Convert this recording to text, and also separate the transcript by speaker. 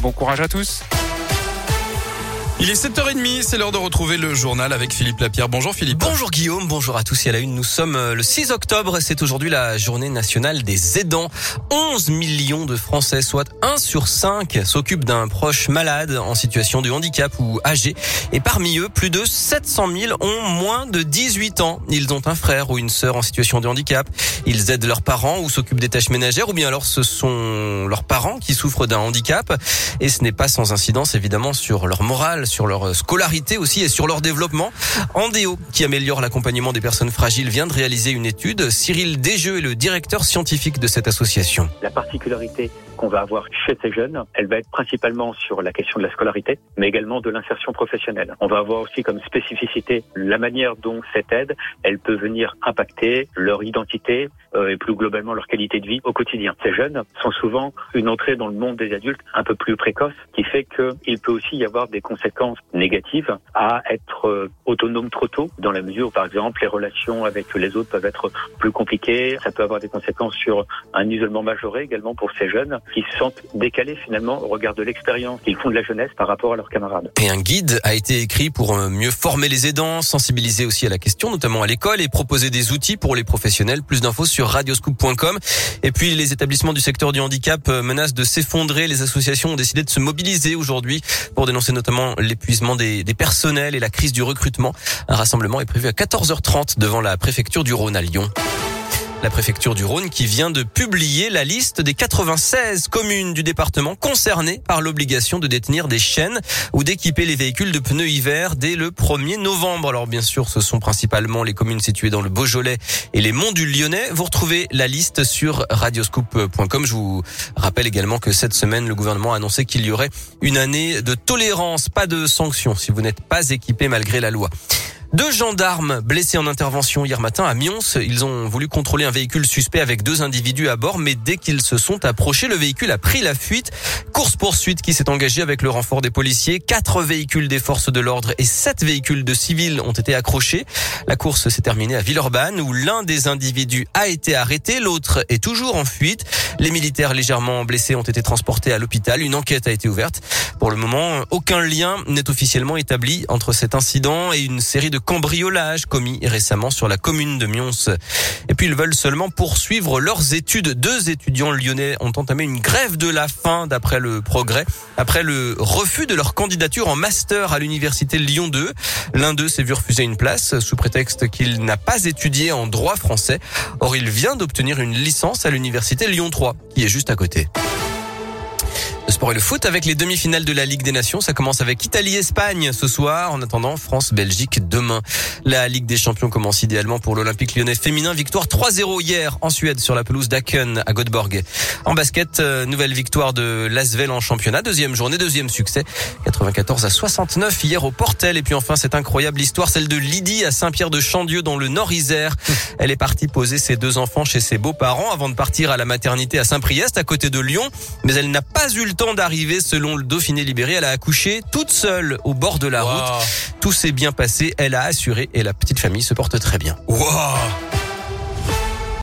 Speaker 1: Bon courage à tous.
Speaker 2: Il est 7h30, c'est l'heure de retrouver le journal avec Philippe Lapierre. Bonjour Philippe.
Speaker 3: Bonjour Guillaume, bonjour à tous et à la une. Nous sommes euh, le 6 octobre c'est aujourd'hui la journée nationale des aidants. 11 millions de Français, soit 1 sur 5, s'occupent d'un proche malade en situation de handicap ou âgé. Et parmi eux, plus de 700 000 ont moins de 18 ans. Ils ont un frère ou une sœur en situation de handicap. Ils aident leurs parents ou s'occupent des tâches ménagères ou bien alors ce sont leurs parents qui souffrent d'un handicap. Et ce n'est pas sans incidence évidemment sur leur morale, sur leur scolarité aussi et sur leur développement. Andéo, qui améliore l'accompagnement des personnes fragiles, vient de réaliser une étude. Cyril Desjeux est le directeur scientifique de cette association.
Speaker 4: La particularité qu'on va avoir chez ces jeunes, elle va être principalement sur la question de la scolarité, mais également de l'insertion professionnelle. On va avoir aussi comme spécificité la manière dont cette aide, elle peut venir impacter leur identité euh, et plus globalement leur qualité de vie au quotidien. Ces jeunes sont souvent une entrée dans le monde des adultes un peu plus précoce, qui fait qu'il peut aussi y avoir des conséquences négatives à être euh, autonome trop tôt, dans la mesure où par exemple les relations avec les autres peuvent être plus compliquées. Ça peut avoir des conséquences sur un isolement majoré également pour ces jeunes qui se sentent décalés finalement au regard de l'expérience qu'ils font de la jeunesse par rapport à leurs camarades.
Speaker 3: Et un guide a été écrit pour euh, mieux former les aidants, sensibiliser aussi à la question, notamment à l'école, et proposer des outils pour les professionnels. Plus d'infos sur radioscoop.com. Et puis les établissements du secteur du handicap euh, menacent de s'effondrer. Les associations ont décidé de se mobiliser aujourd'hui pour dénoncer notamment l'épuisement des, des personnels et la crise du recrutement. Un rassemblement est prévu à 14h30 devant la préfecture du Rhône à Lyon. La préfecture du Rhône qui vient de publier la liste des 96 communes du département concernées par l'obligation de détenir des chaînes ou d'équiper les véhicules de pneus hiver dès le 1er novembre. Alors bien sûr, ce sont principalement les communes situées dans le Beaujolais et les monts du Lyonnais. Vous retrouvez la liste sur radioscoop.com. Je vous rappelle également que cette semaine, le gouvernement a annoncé qu'il y aurait une année de tolérance, pas de sanctions si vous n'êtes pas équipé malgré la loi. Deux gendarmes blessés en intervention hier matin à Mions. Ils ont voulu contrôler un véhicule suspect avec deux individus à bord, mais dès qu'ils se sont approchés, le véhicule a pris la fuite. Course poursuite qui s'est engagée avec le renfort des policiers. Quatre véhicules des forces de l'ordre et sept véhicules de civils ont été accrochés. La course s'est terminée à Villeurbanne où l'un des individus a été arrêté, l'autre est toujours en fuite. Les militaires légèrement blessés ont été transportés à l'hôpital. Une enquête a été ouverte. Pour le moment, aucun lien n'est officiellement établi entre cet incident et une série de cambriolage commis récemment sur la commune de Mions. Et puis ils veulent seulement poursuivre leurs études. Deux étudiants lyonnais ont entamé une grève de la faim d'après le progrès, après le refus de leur candidature en master à l'université Lyon 2. L'un d'eux s'est vu refuser une place sous prétexte qu'il n'a pas étudié en droit français. Or, il vient d'obtenir une licence à l'université Lyon 3, qui est juste à côté. Le sport et le foot avec les demi-finales de la Ligue des Nations. Ça commence avec Italie-Espagne ce soir. En attendant, France-Belgique demain. La Ligue des Champions commence idéalement pour l'Olympique lyonnais féminin. Victoire 3-0 hier en Suède sur la pelouse d'Aken à Göteborg. En basket, euh, nouvelle victoire de Lasvel en championnat. Deuxième journée, deuxième succès. 94 à 69 hier au Portel. Et puis enfin, cette incroyable histoire, celle de Lydie à Saint-Pierre-de-Chandieu dans le Nord-Isère. Elle est partie poser ses deux enfants chez ses beaux-parents avant de partir à la maternité à Saint-Priest à côté de Lyon. Mais elle n'a pas eu le temps d'arriver. Selon le Dauphiné libéré, elle a accouché toute seule au bord de la route. Tout s'est bien passé. Elle a assuré et la petite famille se porte très bien.
Speaker 2: Wow.